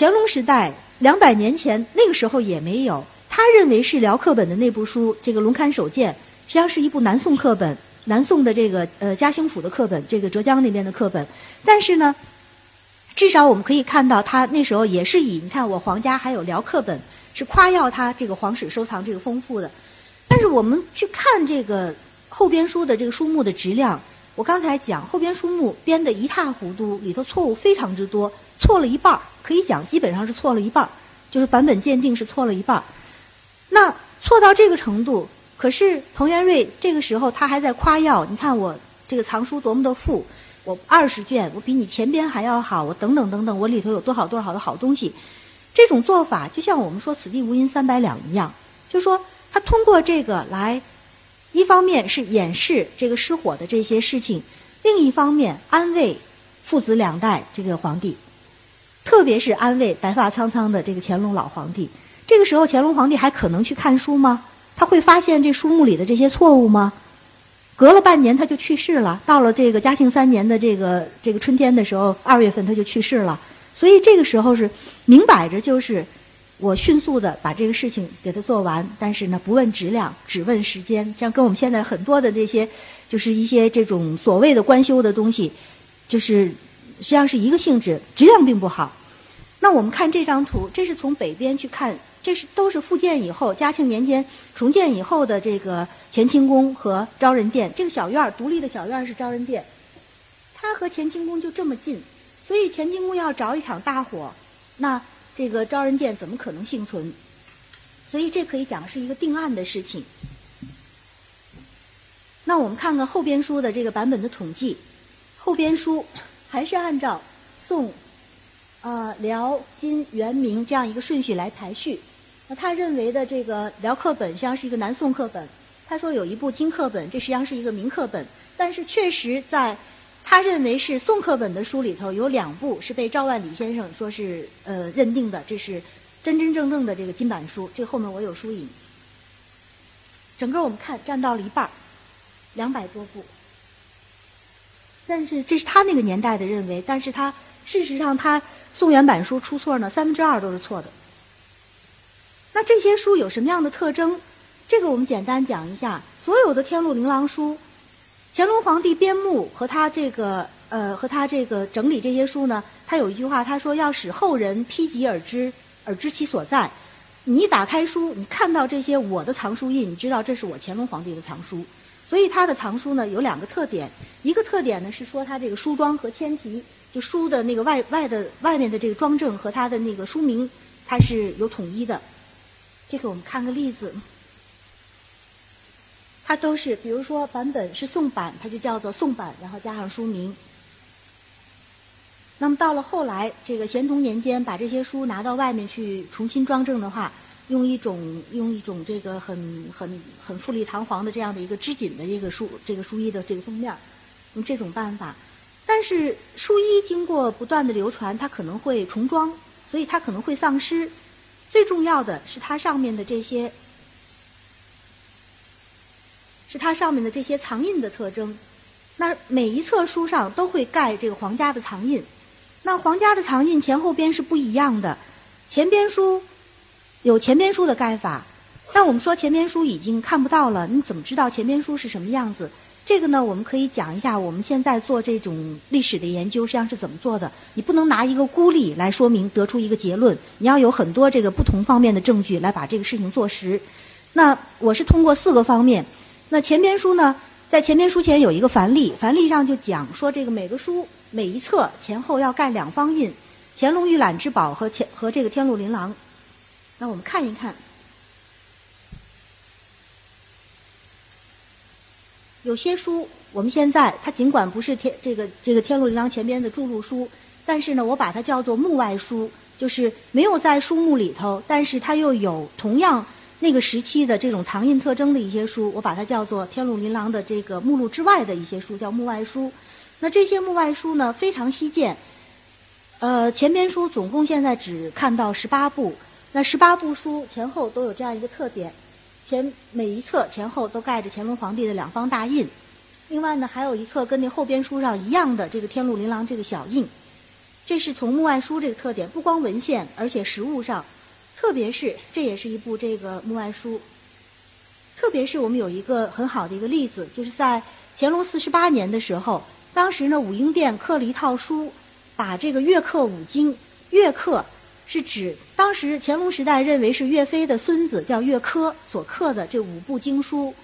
乾隆时代两百年前那个时候也没有。他认为是辽课本的那部书，这个《龙龛手鉴》实际上是一部南宋课本，南宋的这个呃嘉兴府的课本，这个浙江那边的课本。但是呢，至少我们可以看到，他那时候也是以你看我皇家还有辽课本，是夸耀他这个皇室收藏这个丰富的。但是我们去看这个后边书的这个书目的质量，我刚才讲后边书目编得一塌糊涂，里头错误非常之多，错了一半儿，可以讲基本上是错了一半儿，就是版本鉴定是错了一半儿。那错到这个程度，可是彭元瑞这个时候他还在夸耀，你看我这个藏书多么的富，我二十卷，我比你前边还要好，我等等等等，我里头有多少多少的好东西。这种做法就像我们说“此地无银三百两”一样，就说他通过这个来，一方面是掩饰这个失火的这些事情，另一方面安慰父子两代这个皇帝，特别是安慰白发苍苍的这个乾隆老皇帝。这个时候，乾隆皇帝还可能去看书吗？他会发现这书目里的这些错误吗？隔了半年他就去世了。到了这个嘉庆三年的这个这个春天的时候，二月份他就去世了。所以这个时候是明摆着就是我迅速的把这个事情给他做完，但是呢不问质量，只问时间。这样跟我们现在很多的这些就是一些这种所谓的官修的东西，就是实际上是一个性质，质量并不好。那我们看这张图，这是从北边去看。这是都是复建以后，嘉庆年间重建以后的这个乾清宫和昭仁殿。这个小院儿，独立的小院儿是昭仁殿，它和乾清宫就这么近，所以乾清宫要着一场大火，那这个昭仁殿怎么可能幸存？所以这可以讲是一个定案的事情。那我们看看后边书的这个版本的统计，后边书还是按照宋、啊辽、金、元、明这样一个顺序来排序。那他认为的这个辽课本实际上是一个南宋课本，他说有一部金课本，这实际上是一个明课本。但是确实在他认为是宋课本的书里头，有两部是被赵万里先生说是呃认定的，这是真真正正的这个金版书。这后面我有书引。整个我们看占到了一半儿，两百多部。但是这是他那个年代的认为，但是他事实上他宋元版书出错呢，三分之二都是错的。那这些书有什么样的特征？这个我们简单讲一下。所有的天禄琳琅书，乾隆皇帝编目和他这个呃和他这个整理这些书呢，他有一句话，他说要使后人披及而知，而知其所在。你一打开书，你看到这些我的藏书印，你知道这是我乾隆皇帝的藏书。所以他的藏书呢有两个特点，一个特点呢是说他这个书装和签题，就书的那个外外的外面的这个装帧和他的那个书名，它是有统一的。这个我们看个例子，它都是，比如说版本是宋版，它就叫做宋版，然后加上书名。那么到了后来，这个咸同年间，把这些书拿到外面去重新装帧的话，用一种用一种这个很很很富丽堂皇的这样的一个织锦的一个书这个书衣的这个封面，用这种办法。但是书衣经过不断的流传，它可能会重装，所以它可能会丧失。最重要的是它上面的这些，是它上面的这些藏印的特征。那每一册书上都会盖这个皇家的藏印，那皇家的藏印前后边是不一样的。前边书有前边书的盖法，但我们说前边书已经看不到了，你怎么知道前边书是什么样子？这个呢，我们可以讲一下我们现在做这种历史的研究实际上是怎么做的。你不能拿一个孤立来说明得出一个结论，你要有很多这个不同方面的证据来把这个事情做实。那我是通过四个方面。那前边书呢，在前边书前有一个凡例，凡例上就讲说这个每个书每一册前后要盖两方印，乾隆御览之宝和乾和这个天禄琳琅。那我们看一看。有些书，我们现在它尽管不是天这个这个天禄琳琅前边的著录书，但是呢，我把它叫做目外书，就是没有在书目里头，但是它又有同样那个时期的这种藏印特征的一些书，我把它叫做天禄琳琅的这个目录之外的一些书，叫目外书。那这些目外书呢，非常稀见。呃，前边书总共现在只看到十八部，那十八部书前后都有这样一个特点。前每一册前后都盖着乾隆皇帝的两方大印，另外呢还有一册跟那后边书上一样的这个天禄琳琅这个小印，这是从木外书这个特点，不光文献，而且实物上，特别是这也是一部这个木外书。特别是我们有一个很好的一个例子，就是在乾隆四十八年的时候，当时呢武英殿刻了一套书，把这个岳刻五经，岳刻是指当时乾隆时代认为是岳飞的孙子叫岳珂所刻的这五部经书，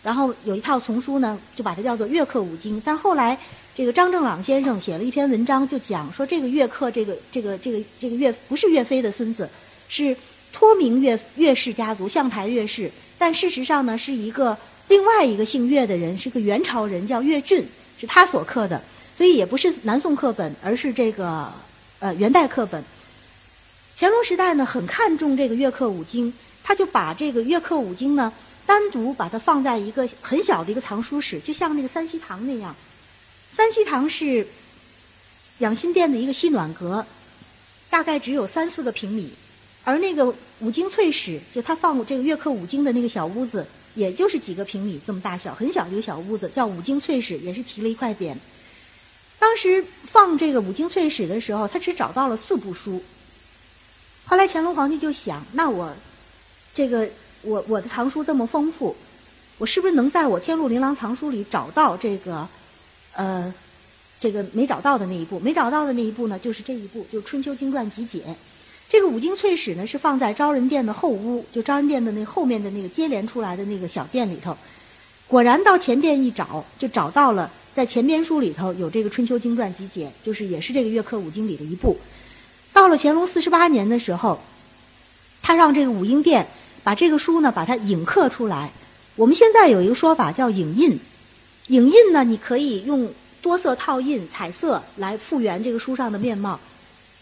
然后有一套丛书呢，就把它叫做岳刻五经。但是后来这个张正朗先生写了一篇文章，就讲说这个岳刻这个这个这个这个岳不是岳飞的孙子，是托名岳岳氏家族向台岳氏。但事实上呢，是一个另外一个姓岳的人，是个元朝人，叫岳俊，是他所刻的，所以也不是南宋刻本，而是这个呃元代刻本。乾隆时代呢，很看重这个岳刻五经，他就把这个岳刻五经呢，单独把它放在一个很小的一个藏书室，就像那个三希堂那样。三希堂是养心殿的一个西暖阁，大概只有三四个平米。而那个五经翠室，就他放这个月刻五经的那个小屋子，也就是几个平米这么大小，很小的一个小屋子，叫五经翠室，也是提了一块匾。当时放这个五经翠室的时候，他只找到了四部书。后来乾隆皇帝就想，那我这个我我的藏书这么丰富，我是不是能在我天禄琳琅藏书里找到这个呃这个没找到的那一部？没找到的那一部呢，就是这一部，就《春秋经传集解》。这个五经粹史呢，是放在昭仁殿的后屋，就昭仁殿的那后面的那个接连出来的那个小殿里头。果然到前殿一找，就找到了在前边书里头有这个《春秋经传集解》，就是也是这个岳刻五经里的一部。到了乾隆四十八年的时候，他让这个武英殿把这个书呢把它影刻出来。我们现在有一个说法叫影印，影印呢你可以用多色套印、彩色来复原这个书上的面貌。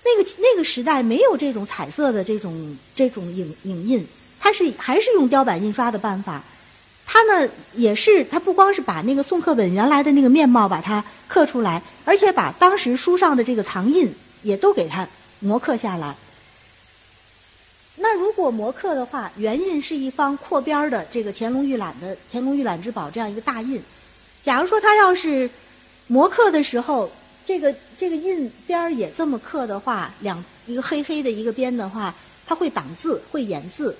那个那个时代没有这种彩色的这种这种影影印，它是还是用雕版印刷的办法。它呢也是，它不光是把那个宋刻本原来的那个面貌把它刻出来，而且把当时书上的这个藏印也都给它摹刻下来。那如果摹刻的话，原印是一方扩边的这个乾隆御览的乾隆御览之宝这样一个大印。假如说他要是摹刻的时候，这个这个印边儿也这么刻的话，两一个黑黑的一个边的话，它会挡字，会掩字，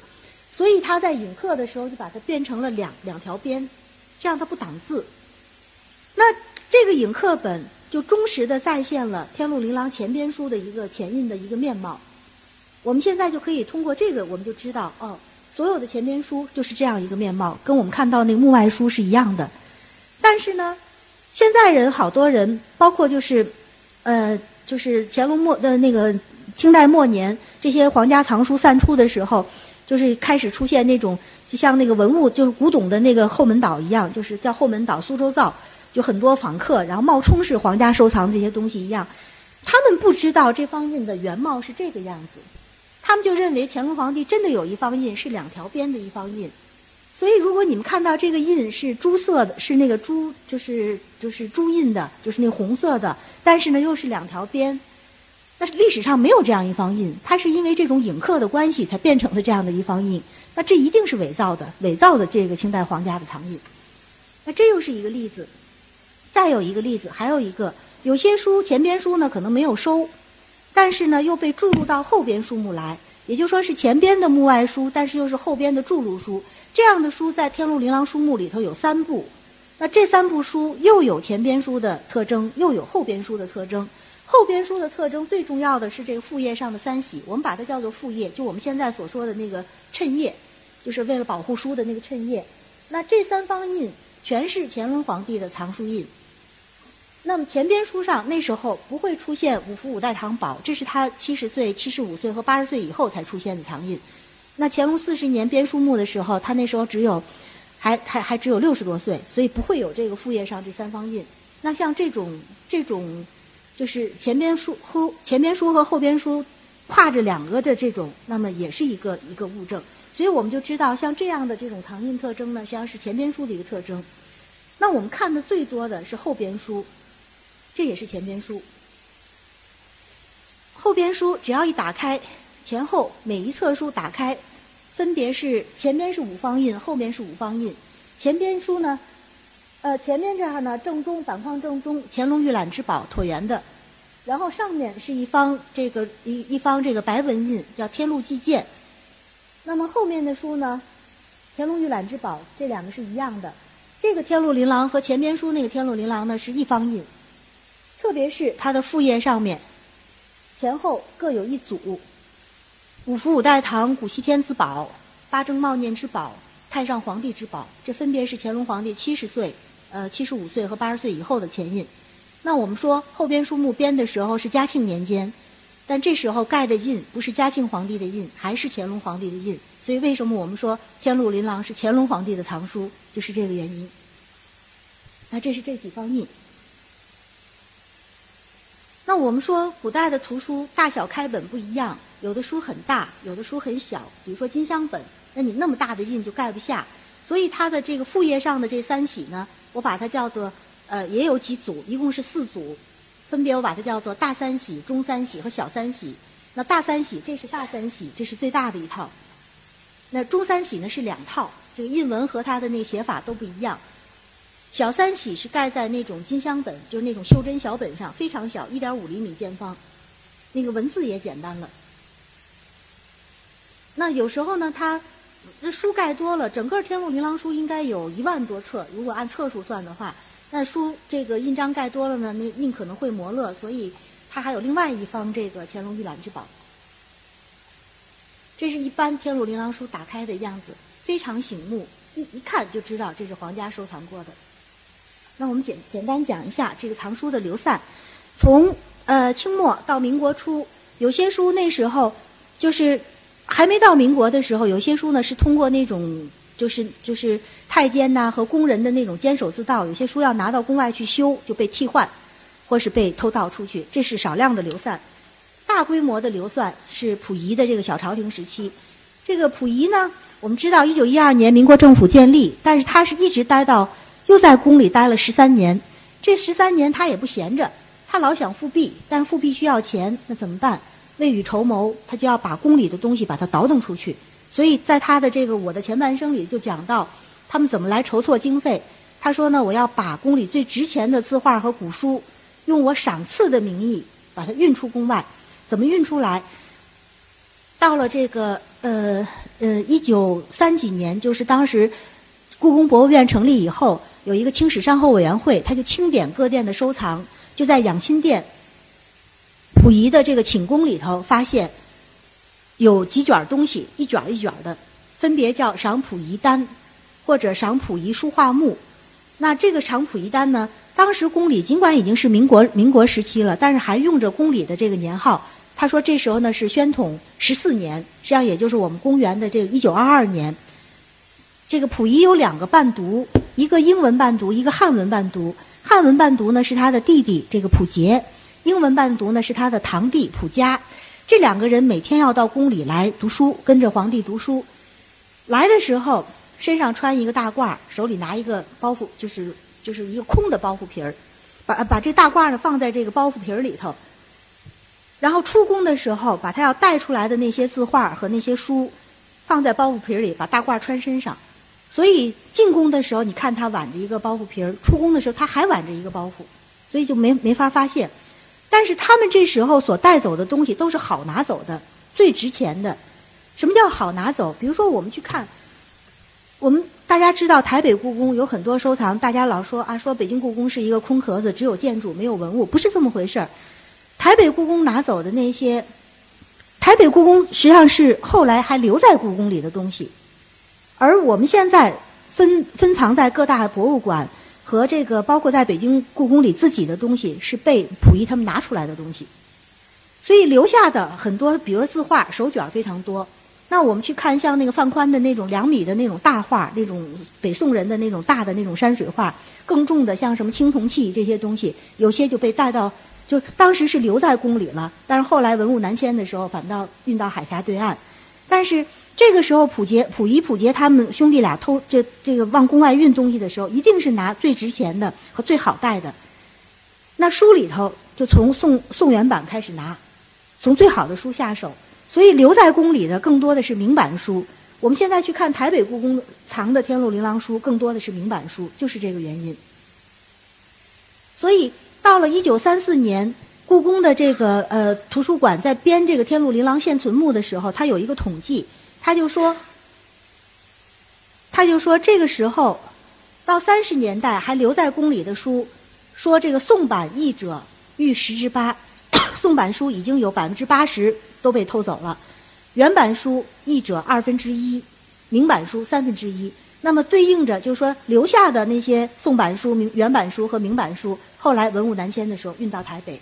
所以他在影刻的时候就把它变成了两两条边，这样它不挡字。那这个影刻本就忠实的再现了《天禄琳琅前边书》的一个前印的一个面貌。我们现在就可以通过这个，我们就知道哦，所有的前边书就是这样一个面貌，跟我们看到那个幕外书是一样的。但是呢？现在人好多人，包括就是，呃，就是乾隆末的那个清代末年，这些皇家藏书散出的时候，就是开始出现那种，就像那个文物，就是古董的那个后门岛一样，就是叫后门岛苏州造，就很多访客，然后冒充是皇家收藏这些东西一样。他们不知道这方印的原貌是这个样子，他们就认为乾隆皇帝真的有一方印是两条边的一方印。所以，如果你们看到这个印是朱色的，是那个朱，就是就是朱印的，就是那红色的，但是呢又是两条边，但是历史上没有这样一方印，它是因为这种影刻的关系才变成了这样的一方印。那这一定是伪造的，伪造的这个清代皇家的藏印。那这又是一个例子。再有一个例子，还有一个，有些书前边书呢可能没有收，但是呢又被注入到后边书目来，也就说是前边的目外书，但是又是后边的注入书。这样的书在《天禄琳琅书目》里头有三部，那这三部书又有前边书的特征，又有后边书的特征。后边书的特征最重要的是这个副页上的三喜，我们把它叫做副页，就我们现在所说的那个衬页，就是为了保护书的那个衬页。那这三方印全是乾隆皇帝的藏书印。那么前边书上那时候不会出现五福五代堂宝，这是他七十岁、七十五岁和八十岁以后才出现的藏印。那乾隆四十年编书目的时候，他那时候只有，还还还只有六十多岁，所以不会有这个副页上这三方印。那像这种这种，就是前边书后前边书和后边书跨着两个的这种，那么也是一个一个物证。所以我们就知道，像这样的这种藏印特征呢，实际上是前边书的一个特征。那我们看的最多的是后边书，这也是前边书。后边书只要一打开。前后每一册书打开，分别是前边是五方印，后面是五方印。前边书呢，呃，前面这儿呢正中反框正中，乾隆御览之宝椭圆的。然后上面是一方这个一一方这个白文印，叫《天禄纪鉴》。那么后面的书呢，《乾隆御览之宝》这两个是一样的。这个《天禄琳琅》和前边书那个《天禄琳琅》呢是一方印，特别是它的副页上面前后各有一组。五福五代堂古稀天子宝、八征茂念之宝、太上皇帝之宝，这分别是乾隆皇帝七十岁、呃七十五岁和八十岁以后的前印。那我们说后边书目编的时候是嘉庆年间，但这时候盖的印不是嘉庆皇帝的印，还是乾隆皇帝的印。所以为什么我们说《天禄琳琅》是乾隆皇帝的藏书，就是这个原因。那这是这几方印。那我们说古代的图书大小开本不一样。有的书很大，有的书很小。比如说金镶本，那你那么大的印就盖不下，所以它的这个副页上的这三喜呢，我把它叫做呃，也有几组，一共是四组，分别我把它叫做大三喜、中三喜和小三喜。那大三喜这是大三喜，这是最大的一套。那中三喜呢是两套，这个印文和它的那个写法都不一样。小三喜是盖在那种金镶本，就是那种袖珍小本上，非常小，一点五厘米见方，那个文字也简单了。那有时候呢，它那书盖多了，整个《天禄琳琅书》应该有一万多册，如果按册数算的话，那书这个印章盖多了呢，那印可能会磨勒，所以它还有另外一方这个乾隆御览之宝。这是一般《天禄琳琅书》打开的样子，非常醒目，一一看就知道这是皇家收藏过的。那我们简简单讲一下这个藏书的流散，从呃清末到民国初，有些书那时候就是。还没到民国的时候，有些书呢是通过那种就是就是太监呐和工人的那种监守自盗，有些书要拿到宫外去修，就被替换，或是被偷盗出去，这是少量的流散。大规模的流散是溥仪的这个小朝廷时期。这个溥仪呢，我们知道一九一二年民国政府建立，但是他是一直待到又在宫里待了十三年。这十三年他也不闲着，他老想复辟，但是复辟需要钱，那怎么办？未雨绸缪，他就要把宫里的东西把它倒腾出去。所以在他的这个《我的前半生》里就讲到，他们怎么来筹措经费。他说呢，我要把宫里最值钱的字画和古书，用我赏赐的名义把它运出宫外。怎么运出来？到了这个呃呃一九三几年，就是当时故宫博物院成立以后，有一个清史善后委员会，他就清点各店的收藏，就在养心殿。溥仪的这个寝宫里头，发现有几卷东西，一卷一卷的，分别叫赏溥仪单，或者赏溥仪书画目。那这个赏溥仪单呢，当时宫里尽管已经是民国民国时期了，但是还用着宫里的这个年号。他说这时候呢是宣统十四年，实际上也就是我们公元的这个一九二二年。这个溥仪有两个伴读，一个英文伴读，一个汉文伴读。汉文伴读呢是他的弟弟这个溥杰。英文伴读呢是他的堂弟溥家，这两个人每天要到宫里来读书，跟着皇帝读书。来的时候身上穿一个大褂，手里拿一个包袱，就是就是一个空的包袱皮儿，把把这大褂呢放在这个包袱皮儿里头。然后出宫的时候，把他要带出来的那些字画和那些书放在包袱皮儿里，把大褂穿身上。所以进宫的时候，你看他挽着一个包袱皮儿；出宫的时候，他还挽着一个包袱，所以就没没法发现。但是他们这时候所带走的东西都是好拿走的，最值钱的。什么叫好拿走？比如说，我们去看，我们大家知道台北故宫有很多收藏，大家老说啊，说北京故宫是一个空壳子，只有建筑没有文物，不是这么回事儿。台北故宫拿走的那些，台北故宫实际上是后来还留在故宫里的东西，而我们现在分分藏在各大博物馆。和这个包括在北京故宫里自己的东西是被溥仪他们拿出来的东西，所以留下的很多，比如字画、手卷非常多。那我们去看像那个范宽的那种两米的那种大画，那种北宋人的那种大的那种山水画，更重的像什么青铜器这些东西，有些就被带到，就当时是留在宫里了，但是后来文物南迁的时候，反倒运到海峡对岸，但是。这个时候，溥杰、溥仪、溥杰他们兄弟俩偷这这个往宫外运东西的时候，一定是拿最值钱的和最好带的。那书里头就从宋宋元版开始拿，从最好的书下手。所以留在宫里的更多的是明版书。我们现在去看台北故宫藏的《天禄琳琅书》，更多的是明版书，就是这个原因。所以到了一九三四年。故宫的这个呃图书馆在编这个《天禄琳琅现存目》的时候，它有一个统计，他就说，他就说这个时候到三十年代还留在宫里的书，说这个宋版译者逾十之八，宋版书已经有百分之八十都被偷走了，原版书译者二分之一，明版书三分之一。那么对应着就是说留下的那些宋版书、明原版书和明版书，后来文物南迁的时候运到台北。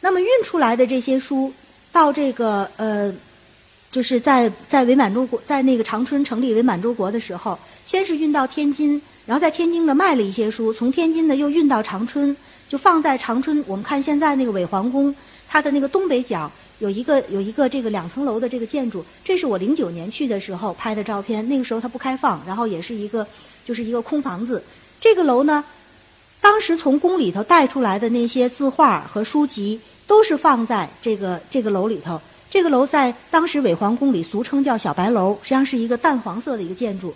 那么运出来的这些书，到这个呃，就是在在伪满洲国，在那个长春成立伪满洲国的时候，先是运到天津，然后在天津呢卖了一些书，从天津呢又运到长春，就放在长春。我们看现在那个伪皇宫，它的那个东北角有一个有一个这个两层楼的这个建筑，这是我零九年去的时候拍的照片，那个时候它不开放，然后也是一个就是一个空房子。这个楼呢，当时从宫里头带出来的那些字画和书籍。都是放在这个这个楼里头。这个楼在当时伪皇宫里俗称叫小白楼，实际上是一个淡黄色的一个建筑。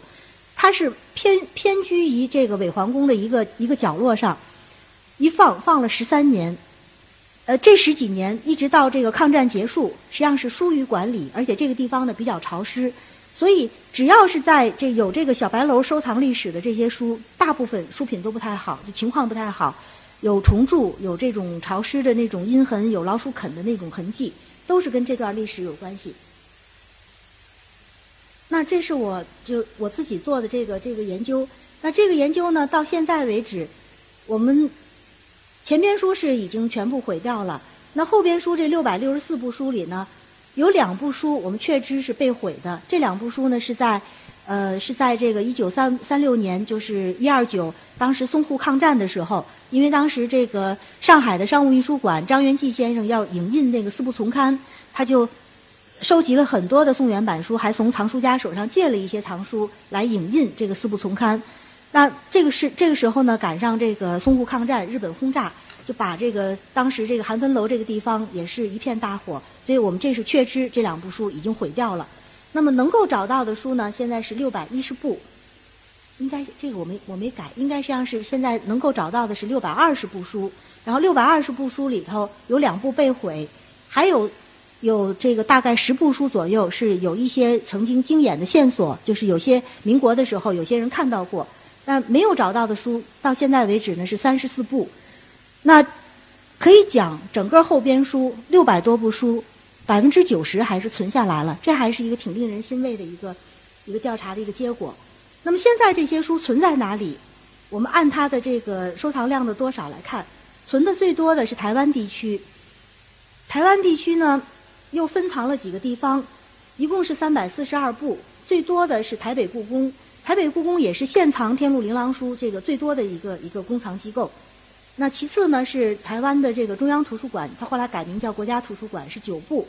它是偏偏居于这个伪皇宫的一个一个角落上，一放放了十三年。呃，这十几年一直到这个抗战结束，实际上是疏于管理，而且这个地方呢比较潮湿，所以只要是在这有这个小白楼收藏历史的这些书，大部分书品都不太好，就情况不太好。有虫蛀，有这种潮湿的那种阴痕，有老鼠啃的那种痕迹，都是跟这段历史有关系。那这是我就我自己做的这个这个研究。那这个研究呢，到现在为止，我们前边书是已经全部毁掉了。那后边书这六百六十四部书里呢，有两部书我们确知是被毁的。这两部书呢是在。呃，是在这个一九三三六年，就是一二九，当时淞沪抗战的时候，因为当时这个上海的商务印书馆张元济先生要影印那个四部丛刊，他就收集了很多的宋元版书，还从藏书家手上借了一些藏书来影印这个四部丛刊。那这个是这个时候呢，赶上这个淞沪抗战，日本轰炸，就把这个当时这个韩芬楼这个地方也是一片大火，所以我们这是确知这两部书已经毁掉了。那么能够找到的书呢？现在是六百一十部，应该这个我没我没改，应该实际上是现在能够找到的是六百二十部书。然后六百二十部书里头有两部被毁，还有有这个大概十部书左右是有一些曾经经眼的线索，就是有些民国的时候有些人看到过，但没有找到的书到现在为止呢是三十四部。那可以讲整个后边书六百多部书。百分之九十还是存下来了，这还是一个挺令人欣慰的一个一个调查的一个结果。那么现在这些书存在哪里？我们按它的这个收藏量的多少来看，存的最多的是台湾地区。台湾地区呢，又分藏了几个地方，一共是三百四十二部，最多的是台北故宫。台北故宫也是现藏《天禄琳琅书》这个最多的一个一个公藏机构。那其次呢是台湾的这个中央图书馆，它后来改名叫国家图书馆，是九部。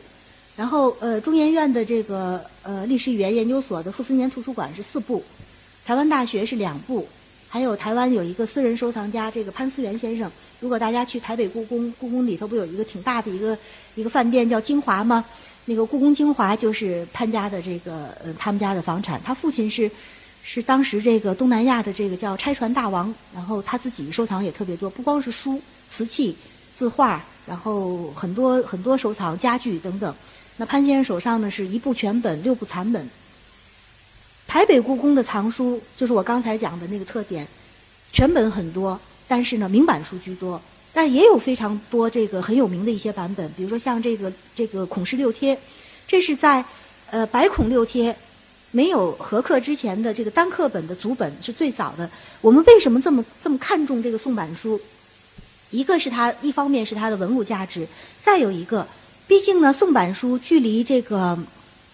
然后呃中研院的这个呃历史语言研究所的傅斯年图书馆是四部，台湾大学是两部，还有台湾有一个私人收藏家这个潘思源先生。如果大家去台北故宫，故宫里头不有一个挺大的一个一个饭店叫金华吗？那个故宫精华就是潘家的这个呃他们家的房产，他父亲是。是当时这个东南亚的这个叫拆船大王，然后他自己收藏也特别多，不光是书、瓷器、字画，然后很多很多收藏家具等等。那潘先生手上呢是一部全本、六部残本。台北故宫的藏书就是我刚才讲的那个特点，全本很多，但是呢明版书居多，但也有非常多这个很有名的一些版本，比如说像这个这个孔氏六帖，这是在呃白孔六帖。没有合刻之前的这个单刻本的组本是最早的。我们为什么这么这么看重这个宋版书？一个是它一方面是它的文物价值，再有一个，毕竟呢宋版书距离这个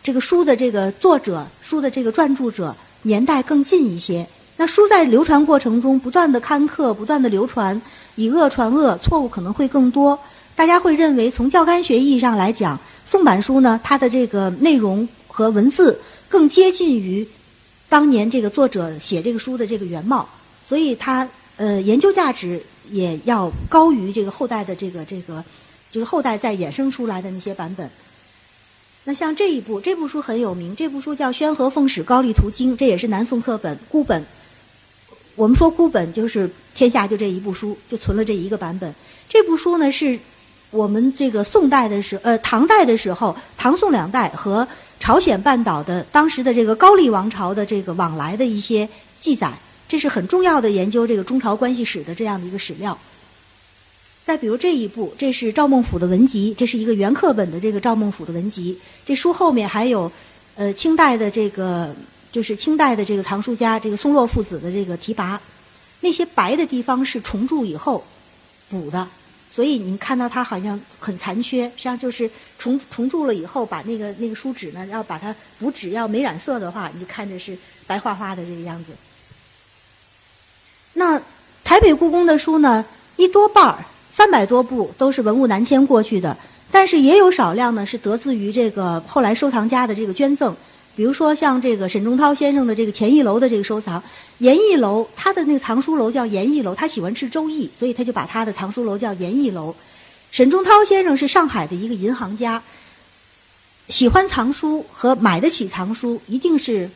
这个书的这个作者、书的这个撰著者年代更近一些。那书在流传过程中不断的刊刻、不断的流传，以讹传讹，错误可能会更多。大家会认为从教刊学意义上来讲，宋版书呢它的这个内容和文字。更接近于当年这个作者写这个书的这个原貌，所以它呃研究价值也要高于这个后代的这个这个，就是后代再衍生出来的那些版本。那像这一部这部书很有名，这部书叫《宣和奉使高丽图经》，这也是南宋课本孤本。我们说孤本就是天下就这一部书，就存了这一个版本。这部书呢是我们这个宋代的时呃唐代的时候，唐宋两代和朝鲜半岛的当时的这个高丽王朝的这个往来的一些记载，这是很重要的研究这个中朝关系史的这样的一个史料。再比如这一部，这是赵孟俯的文集，这是一个原课本的这个赵孟俯的文集。这书后面还有，呃，清代的这个就是清代的这个藏书家这个松洛父子的这个题跋，那些白的地方是重铸以后补的，所以你看到它好像很残缺，实际上就是重重铸了以后，把那个那个书纸呢，要把它补纸要没染色的话，你就看着是白花花的这个样子。那台北故宫的书呢，一多半儿。三百多部都是文物南迁过去的，但是也有少量呢是得自于这个后来收藏家的这个捐赠，比如说像这个沈仲涛先生的这个钱义楼的这个收藏，严义楼他的那个藏书楼叫严义楼，他喜欢吃周易，所以他就把他的藏书楼叫严义楼。沈仲涛先生是上海的一个银行家，喜欢藏书和买得起藏书，一定是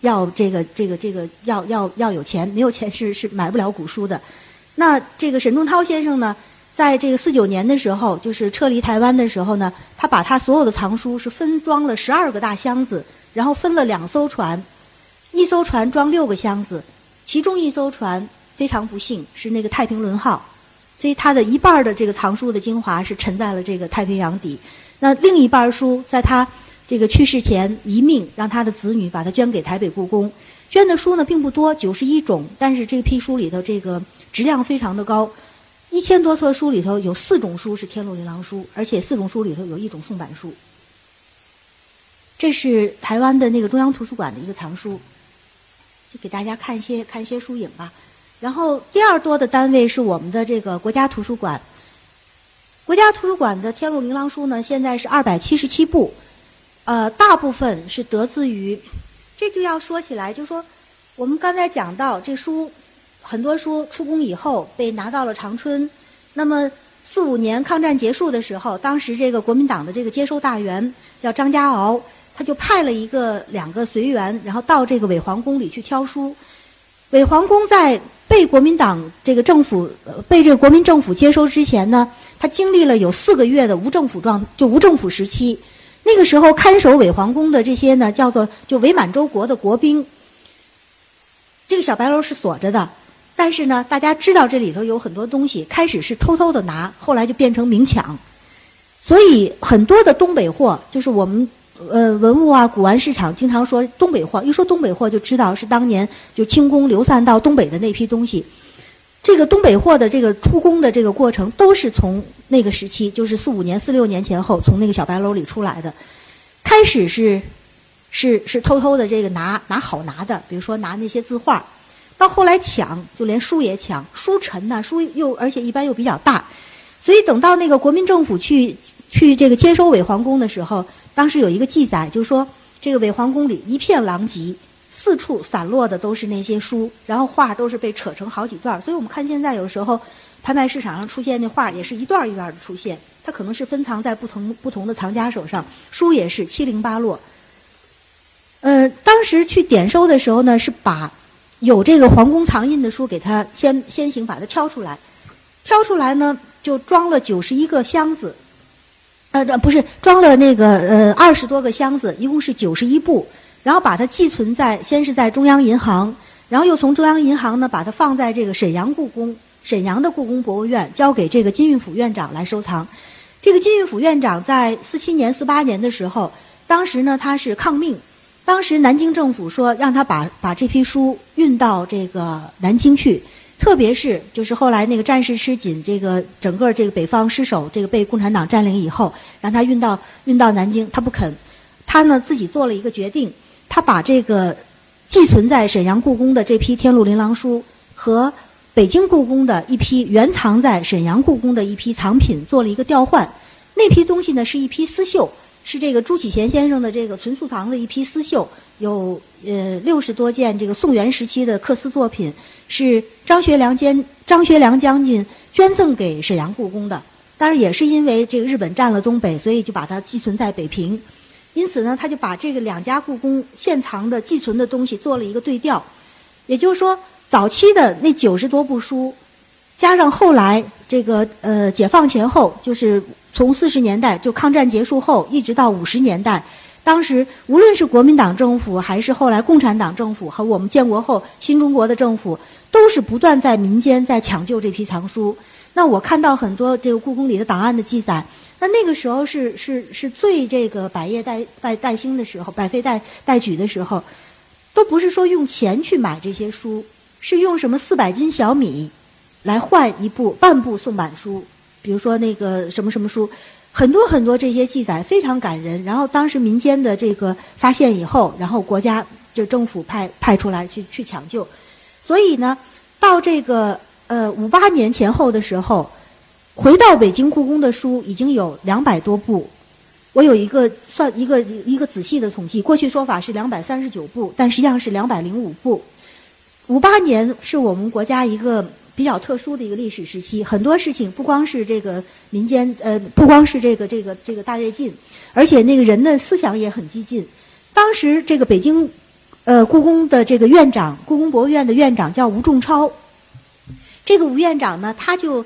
要这个这个这个要要要有钱，没有钱是是买不了古书的。那这个沈仲涛先生呢？在这个四九年的时候，就是撤离台湾的时候呢，他把他所有的藏书是分装了十二个大箱子，然后分了两艘船，一艘船装六个箱子，其中一艘船非常不幸是那个太平轮号，所以他的一半的这个藏书的精华是沉在了这个太平洋底，那另一半书在他这个去世前遗命，让他的子女把它捐给台北故宫，捐的书呢并不多，九十一种，但是这批书里头这个质量非常的高。一千多册书里头有四种书是天禄琳琅书，而且四种书里头有一种宋版书。这是台湾的那个中央图书馆的一个藏书，就给大家看一些看一些书影吧。然后第二多的单位是我们的这个国家图书馆，国家图书馆的天禄琳琅书呢，现在是二百七十七部，呃，大部分是得自于，这就要说起来，就说我们刚才讲到这书。很多书出宫以后被拿到了长春，那么四五年抗战结束的时候，当时这个国民党的这个接收大员叫张家敖，就派了一个两个随员，然后到这个伪皇宫里去挑书。伪皇宫在被国民党这个政府被这个国民政府接收之前呢，他经历了有四个月的无政府状，就无政府时期。那个时候看守伪皇宫的这些呢，叫做就伪满洲国的国兵。这个小白楼是锁着的。但是呢，大家知道这里头有很多东西，开始是偷偷的拿，后来就变成明抢，所以很多的东北货，就是我们呃文物啊古玩市场经常说东北货，一说东北货就知道是当年就清宫流散到东北的那批东西。这个东北货的这个出宫的这个过程，都是从那个时期，就是四五年、四六年前后，从那个小白楼里出来的。开始是是是偷偷的这个拿拿好拿的，比如说拿那些字画。到后来抢，就连书也抢，书沉呐，书又而且一般又比较大，所以等到那个国民政府去去这个接收伪皇宫的时候，当时有一个记载，就是说这个伪皇宫里一片狼藉，四处散落的都是那些书，然后画都是被扯成好几段所以我们看现在有时候拍卖市场上出现那画也是一段一段的出现，它可能是分藏在不同不同的藏家手上，书也是七零八落。呃，当时去点收的时候呢，是把。有这个皇宫藏印的书，给他先先行把它挑出来，挑出来呢，就装了九十一个箱子，呃，这不是装了那个呃二十多个箱子，一共是九十一部，然后把它寄存在先是在中央银行，然后又从中央银行呢把它放在这个沈阳故宫，沈阳的故宫博物院交给这个金运府院长来收藏。这个金运府院长在四七年、四八年的时候，当时呢他是抗命。当时南京政府说让他把把这批书运到这个南京去，特别是就是后来那个战事吃紧，这个整个这个北方失守，这个被共产党占领以后，让他运到运到南京，他不肯，他呢自己做了一个决定，他把这个寄存在沈阳故宫的这批天禄琳琅书和北京故宫的一批原藏在沈阳故宫的一批藏品做了一个调换，那批东西呢是一批丝绣。是这个朱启贤先生的这个存素堂的一批丝绣，有呃六十多件这个宋元时期的刻丝作品，是张学良将张学良将军捐赠给沈阳故宫的。当然也是因为这个日本占了东北，所以就把它寄存在北平。因此呢，他就把这个两家故宫现藏的寄存的东西做了一个对调。也就是说，早期的那九十多部书，加上后来这个呃解放前后，就是从四十年代就抗战结束后，一直到五十年代，当时无论是国民党政府，还是后来共产党政府和我们建国后新中国的政府，都是不断在民间在抢救这批藏书。那我看到很多这个故宫里的档案的记载，那那个时候是是是最这个百业待待待兴的时候，百废待待举的时候，都不是说用钱去买这些书。是用什么四百斤小米来换一部半部宋版书？比如说那个什么什么书，很多很多这些记载非常感人。然后当时民间的这个发现以后，然后国家就政府派派出来去去抢救。所以呢，到这个呃五八年前后的时候，回到北京故宫的书已经有两百多部。我有一个算一个一个仔细的统计，过去说法是两百三十九部，但实际上是两百零五部。五八年是我们国家一个比较特殊的一个历史时期，很多事情不光是这个民间，呃，不光是这个这个这个大跃进，而且那个人的思想也很激进。当时这个北京，呃，故宫的这个院长，故宫博物院的院长叫吴仲超。这个吴院长呢，他就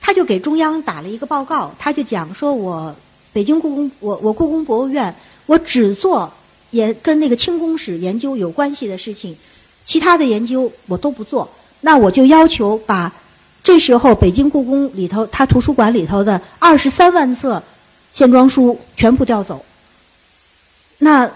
他就给中央打了一个报告，他就讲说，我北京故宫，我我故宫博物院，我只做研跟那个清宫史研究有关系的事情。其他的研究我都不做，那我就要求把这时候北京故宫里头，他图书馆里头的二十三万册线装书全部调走。那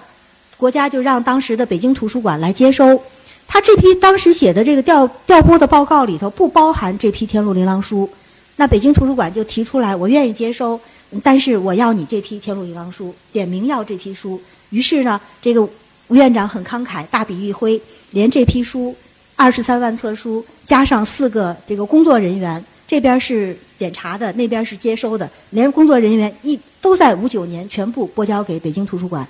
国家就让当时的北京图书馆来接收。他这批当时写的这个调调拨的报告里头不包含这批《天禄琳琅书。那北京图书馆就提出来，我愿意接收，但是我要你这批《天禄琳琅书，点名要这批书。于是呢，这个吴院长很慷慨，大笔一挥。连这批书，二十三万册书，加上四个这个工作人员，这边是检查的，那边是接收的，连工作人员一都在五九年全部拨交给北京图书馆。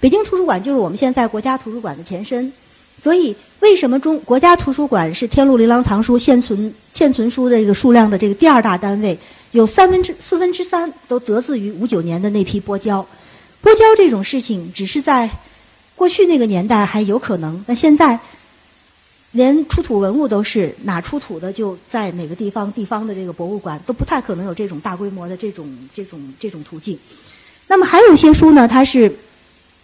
北京图书馆就是我们现在国家图书馆的前身，所以为什么中国家图书馆是天禄琳琅藏书现存现存书的这个数量的这个第二大单位？有三分之四分之三都得自于五九年的那批拨交。拨交这种事情，只是在。过去那个年代还有可能，那现在连出土文物都是哪出土的就在哪个地方，地方的这个博物馆都不太可能有这种大规模的这种这种这种途径。那么还有一些书呢，它是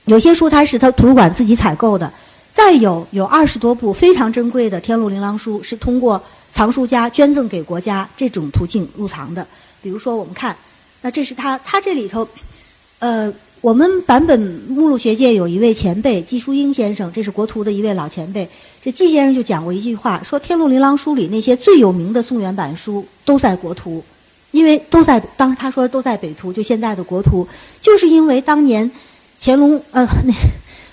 有些书它是它图书馆自己采购的，再有有二十多部非常珍贵的《天禄琳琅书是通过藏书家捐赠给国家这种途径入藏的。比如说我们看，那这是它它这里头，呃。我们版本目录学界有一位前辈季淑英先生，这是国图的一位老前辈。这季先生就讲过一句话，说《天禄琳琅书》里那些最有名的宋元版书都在国图，因为都在当时他说都在北图，就现在的国图，就是因为当年乾隆呃那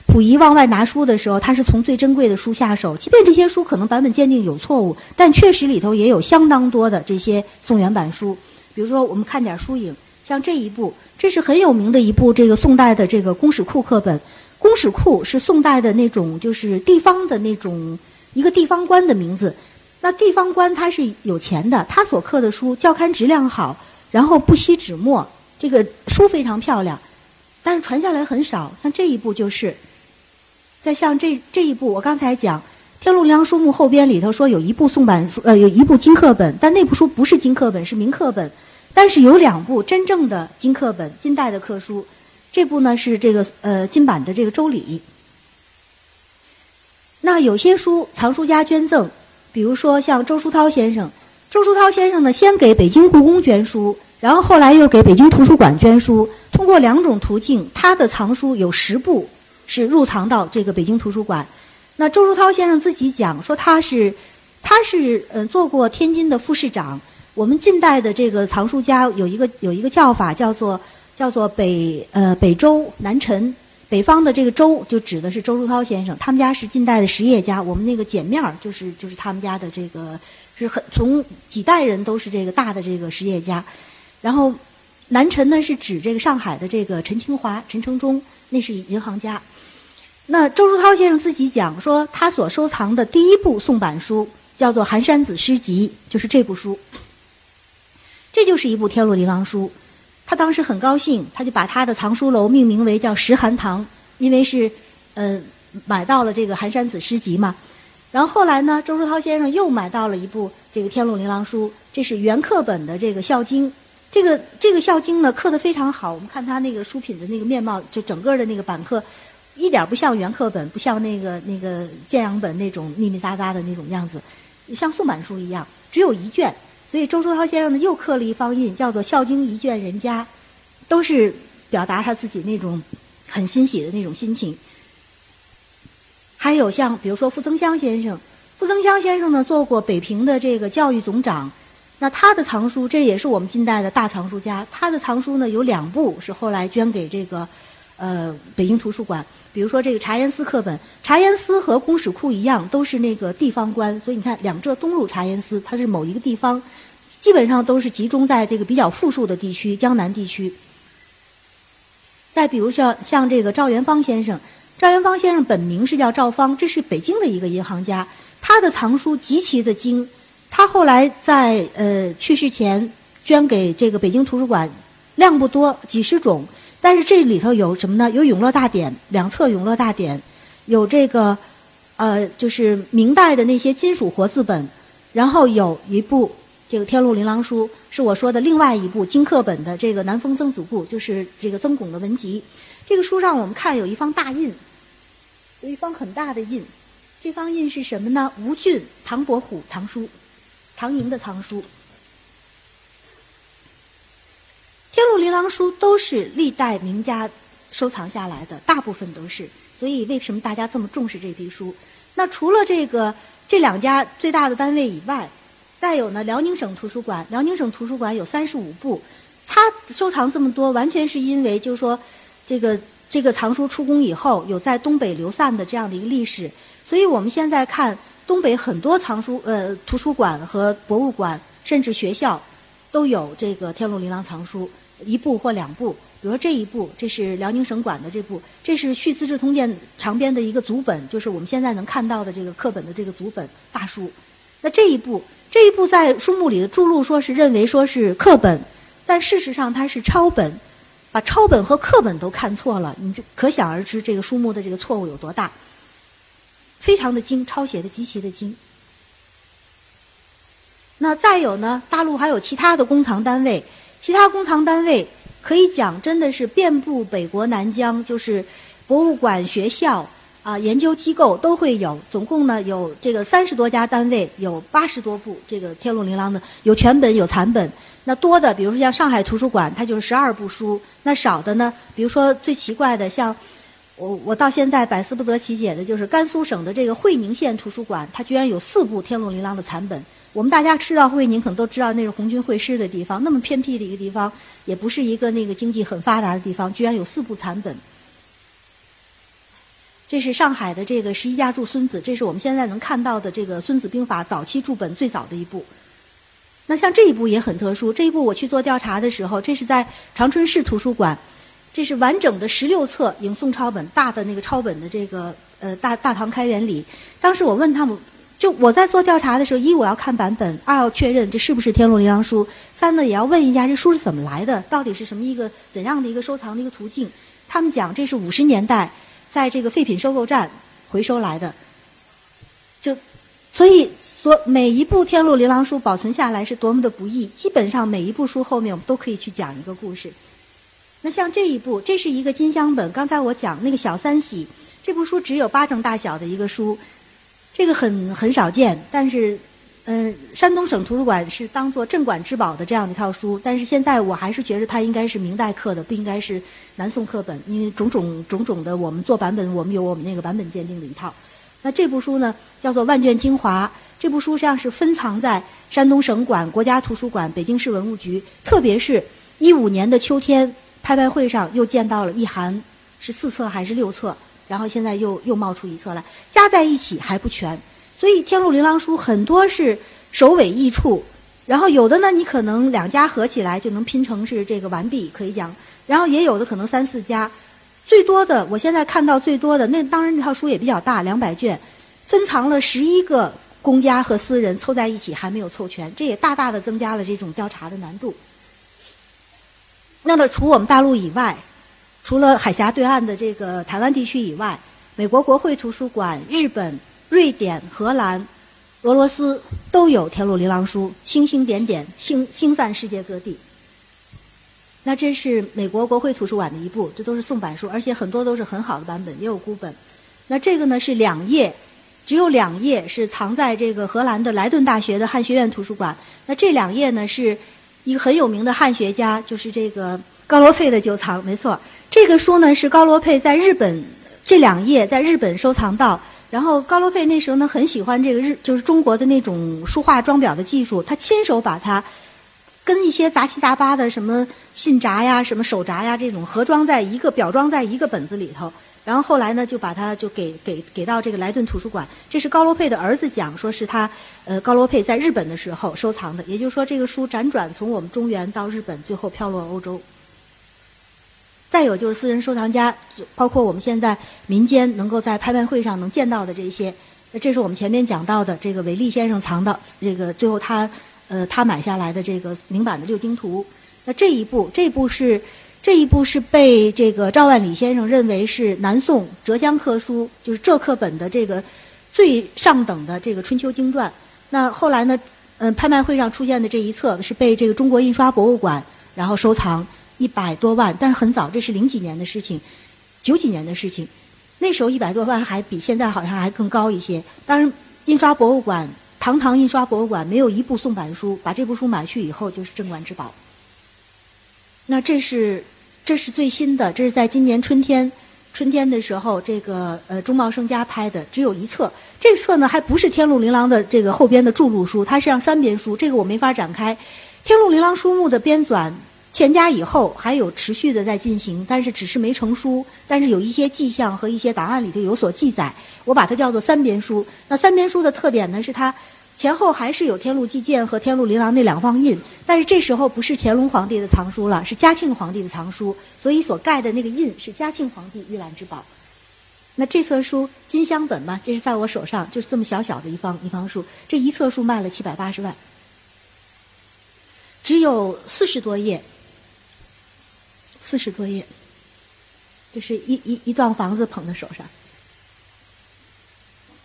溥仪往外拿书的时候，他是从最珍贵的书下手，即便这些书可能版本鉴定有错误，但确实里头也有相当多的这些宋元版书。比如说，我们看点书影，像这一部。这是很有名的一部这个宋代的这个公史库课本，公史库是宋代的那种就是地方的那种一个地方官的名字。那地方官他是有钱的，他所刻的书教刊质量好，然后不惜纸墨，这个书非常漂亮，但是传下来很少。像这一部就是，在像这这一部，我刚才讲《天禄琳琅书目》后边里头说有一部宋版书，呃，有一部金刻本，但那部书不是金刻本，是明刻本。但是有两部真正的金刻本，金代的刻书，这部呢是这个呃金版的这个《周礼》。那有些书藏书家捐赠，比如说像周书涛先生，周书涛先生呢先给北京故宫捐书，然后后来又给北京图书馆捐书，通过两种途径，他的藏书有十部是入藏到这个北京图书馆。那周书涛先生自己讲说，他是他是呃做过天津的副市长。我们近代的这个藏书家有一个有一个叫法，叫做叫做北呃北周南陈，北方的这个周就指的是周书涛先生，他们家是近代的实业家。我们那个简面儿就是就是他们家的这个是很从几代人都是这个大的这个实业家。然后南陈呢是指这个上海的这个陈清华、陈承忠，那是银行家。那周书涛先生自己讲说，他所收藏的第一部宋版书叫做《寒山子诗集》，就是这部书。这就是一部《天禄琳琅书》，他当时很高兴，他就把他的藏书楼命名为叫石寒堂，因为是，呃，买到了这个《寒山子诗集》嘛。然后后来呢，周书涛先生又买到了一部这个《天禄琳琅书》，这是原刻本的这个《孝经》。这个这个《孝经》呢，刻得非常好。我们看它那个书品的那个面貌，就整个的那个版刻，一点不像原刻本，不像那个那个建阳本那种密密匝匝的那种样子，像宋版书一样，只有一卷。所以周书涛先生呢，又刻了一方印，叫做《孝经一卷人家》，都是表达他自己那种很欣喜的那种心情。还有像比如说傅增湘先生，傅增湘先生呢做过北平的这个教育总长，那他的藏书这也是我们近代的大藏书家，他的藏书呢有两部是后来捐给这个呃北京图书馆，比如说这个茶颜司课本，茶颜司和公史库一样都是那个地方官，所以你看两浙东路茶颜司它是某一个地方，基本上都是集中在这个比较富庶的地区江南地区。再比如像像这个赵元芳先生。赵元芳先生本名是叫赵芳，这是北京的一个银行家。他的藏书极其的精，他后来在呃去世前捐给这个北京图书馆，量不多，几十种。但是这里头有什么呢？有《永乐大典》两册《永乐大典》，有这个呃就是明代的那些金属活字本，然后有一部这个《天禄琳琅书》，是我说的另外一部金刻本的这个南丰曾祖部，就是这个曾巩的文集。这个书上我们看有一方大印。有一方很大的印，这方印是什么呢？吴郡、唐伯虎藏书，唐寅的藏书，《天禄琳琅书》都是历代名家收藏下来的，大部分都是。所以为什么大家这么重视这批书？那除了这个这两家最大的单位以外，再有呢？辽宁省图书馆，辽宁省图书馆有三十五部，它收藏这么多，完全是因为就是说这个。这个藏书出宫以后，有在东北流散的这样的一个历史，所以我们现在看东北很多藏书呃图书馆和博物馆，甚至学校都有这个《天禄琳琅》藏书一部或两部。比如说这一部，这是辽宁省馆的这部，这是《续资治通鉴》长编的一个组本，就是我们现在能看到的这个课本的这个组本大书。那这一部，这一部在书目里的注录说是认为说是课本，但事实上它是抄本。把抄本和课本都看错了，你就可想而知这个书目的这个错误有多大。非常的精，抄写的极其的精。那再有呢，大陆还有其他的公藏单位，其他公藏单位可以讲真的是遍布北国南疆，就是博物馆、学校啊、研究机构都会有。总共呢有这个三十多家单位，有八十多部这个《天路琳琅》的，有全本有残本。那多的，比如说像上海图书馆，它就是十二部书；那少的呢，比如说最奇怪的，像我我到现在百思不得其解的，就是甘肃省的这个会宁县图书馆，它居然有四部《天路琳琅》的残本。我们大家知道会宁，可能都知道那是红军会师的地方，那么偏僻的一个地方，也不是一个那个经济很发达的地方，居然有四部残本。这是上海的这个十一家注孙子，这是我们现在能看到的这个《孙子兵法》早期注本最早的一部。那像这一部也很特殊，这一部我去做调查的时候，这是在长春市图书馆，这是完整的十六册影宋抄本，大的那个抄本的这个呃大大唐开元礼。当时我问他们，就我在做调查的时候，一我要看版本，二要确认这是不是《天路琳琅书》，三呢也要问一下这书是怎么来的，到底是什么一个怎样的一个收藏的一个途径。他们讲这是五十年代在这个废品收购站回收来的，就。所以，所每一部《天路琳琅书》保存下来是多么的不易。基本上每一部书后面我们都可以去讲一个故事。那像这一部，这是一个金镶本。刚才我讲那个小三喜，这部书只有巴掌大小的一个书，这个很很少见。但是，嗯，山东省图书馆是当做镇馆之宝的这样一套书。但是现在我还是觉得它应该是明代刻的，不应该是南宋刻本，因为种种种种的，我们做版本，我们有我们那个版本鉴定的一套。那这部书呢，叫做《万卷精华》。这部书实际上是分藏在山东省馆、国家图书馆、北京市文物局。特别是一五年的秋天拍卖会上，又见到了一函，是四册还是六册？然后现在又又冒出一册来，加在一起还不全。所以《天禄琳琅书》很多是首尾异处，然后有的呢，你可能两家合起来就能拼成是这个完璧，可以讲。然后也有的可能三四家。最多的，我现在看到最多的那当然那套书也比较大，两百卷，分藏了十一个公家和私人凑在一起还没有凑全，这也大大的增加了这种调查的难度。那么除我们大陆以外，除了海峡对岸的这个台湾地区以外，美国国会图书馆、日本、瑞。典、荷兰、俄罗斯都有《天路琳琅书》，星星点点，星星散世界各地。那这是美国国会图书馆的一部，这都是宋版书，而且很多都是很好的版本，也有孤本。那这个呢是两页，只有两页是藏在这个荷兰的莱顿大学的汉学院图书馆。那这两页呢是一个很有名的汉学家，就是这个高罗佩的旧藏，没错。这个书呢是高罗佩在日本这两页在日本收藏到，然后高罗佩那时候呢很喜欢这个日就是中国的那种书画装裱的技术，他亲手把它。跟一些杂七杂八的什么信札呀、什么手札呀这种合装在一个表装在一个本子里头，然后后来呢就把它就给给给到这个莱顿图书馆。这是高罗佩的儿子讲，说是他呃高罗佩在日本的时候收藏的，也就是说这个书辗转从我们中原到日本，最后飘落欧洲。再有就是私人收藏家，包括我们现在民间能够在拍卖会上能见到的这些，这是我们前面讲到的这个韦利先生藏的这个，最后他。呃，他买下来的这个明版的《六经图》，那这一部，这一部是这一部是被这个赵万里先生认为是南宋浙江刻书，就是浙刻本的这个最上等的这个《春秋经传》。那后来呢，嗯，拍卖会上出现的这一册是被这个中国印刷博物馆然后收藏一百多万，但是很早，这是零几年的事情，九几年的事情，那时候一百多万还比现在好像还更高一些。当然，印刷博物馆。堂堂印刷博物馆没有一部宋版书，把这部书买去以后就是镇馆之宝。那这是这是最新的，这是在今年春天春天的时候，这个呃中茂生家拍的，只有一册。这册呢还不是《天禄琳琅》的这个后边的注录书，它是让三编书，这个我没法展开。《天禄琳琅》书目的编纂全家以后还有持续的在进行，但是只是没成书，但是有一些迹象和一些档案里头有所记载，我把它叫做三编书。那三编书的特点呢是它。前后还是有《天禄纪鉴》和《天禄琳琅》那两方印，但是这时候不是乾隆皇帝的藏书了，是嘉庆皇帝的藏书，所以所盖的那个印是嘉庆皇帝御览之宝。那这册书金镶本嘛，这是在我手上，就是这么小小的一方一方书，这一册书卖了七百八十万，只有四十多页，四十多页，就是一一一幢房子捧在手上。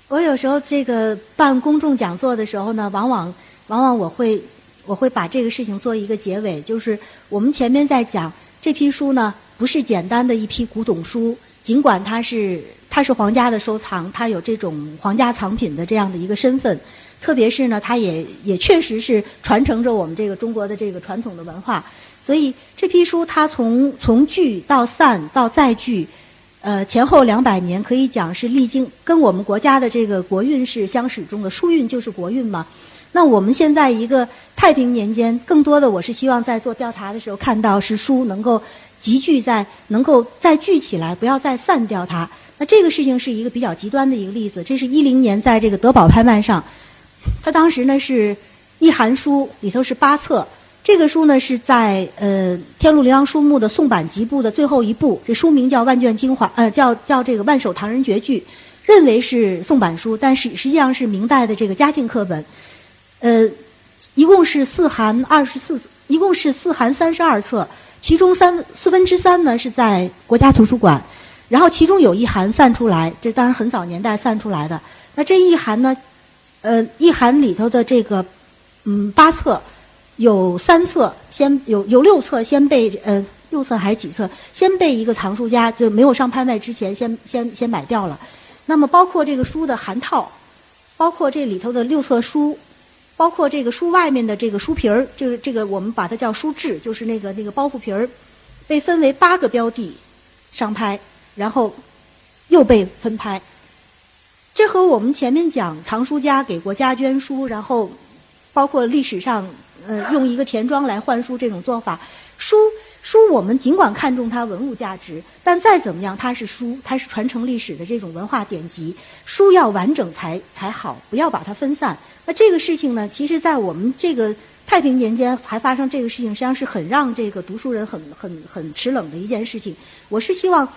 我有时候这个办公众讲座的时候呢，往往往往我会我会把这个事情做一个结尾，就是我们前面在讲这批书呢，不是简单的一批古董书，尽管它是它是皇家的收藏，它有这种皇家藏品的这样的一个身份，特别是呢，它也也确实是传承着我们这个中国的这个传统的文化，所以这批书它从从聚到散到再聚。呃，前后两百年可以讲是历经跟我们国家的这个国运是相始终的，书运就是国运嘛。那我们现在一个太平年间，更多的我是希望在做调查的时候看到是书能够集聚在，能够再聚起来，不要再散掉它。那这个事情是一个比较极端的一个例子，这是一零年在这个德宝拍卖上，他当时呢是一函书里头是八册。这个书呢是在呃《天禄琳琅书目》的宋版集部的最后一部，这书名叫《万卷精华》，呃，叫叫这个《万首唐人绝句》，认为是宋版书，但是实际上是明代的这个嘉靖刻本。呃，一共是四函二十四，一共是四函三十二册，其中三四分之三呢是在国家图书馆，然后其中有一函散出来，这当然很早年代散出来的。那这一函呢，呃，一函里头的这个嗯八册。有三册，先有有六册，先被呃六册还是几册，先被一个藏书家就没有上拍卖之前，先先先买掉了。那么包括这个书的函套，包括这里头的六册书，包括这个书外面的这个书皮儿，就是这个我们把它叫书质，就是那个那个包袱皮儿，被分为八个标的上拍，然后又被分拍。这和我们前面讲藏书家给国家捐书，然后包括历史上。呃，用一个田庄来换书这种做法，书书我们尽管看重它文物价值，但再怎么样，它是书，它是传承历史的这种文化典籍，书要完整才才好，不要把它分散。那这个事情呢，其实在我们这个太平年间还发生这个事情，实际上是很让这个读书人很很很齿冷的一件事情。我是希望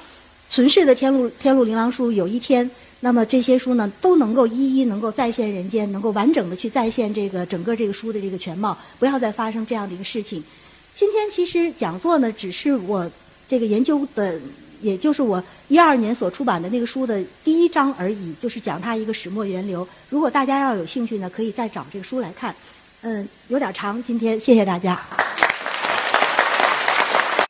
存世的《天禄天禄琳琅书》有一天。那么这些书呢，都能够一一能够再现人间，能够完整的去再现这个整个这个书的这个全貌，不要再发生这样的一个事情。今天其实讲座呢，只是我这个研究的也就是我一二年所出版的那个书的第一章而已，就是讲它一个始末源流。如果大家要有兴趣呢，可以再找这个书来看。嗯，有点长，今天谢谢大家。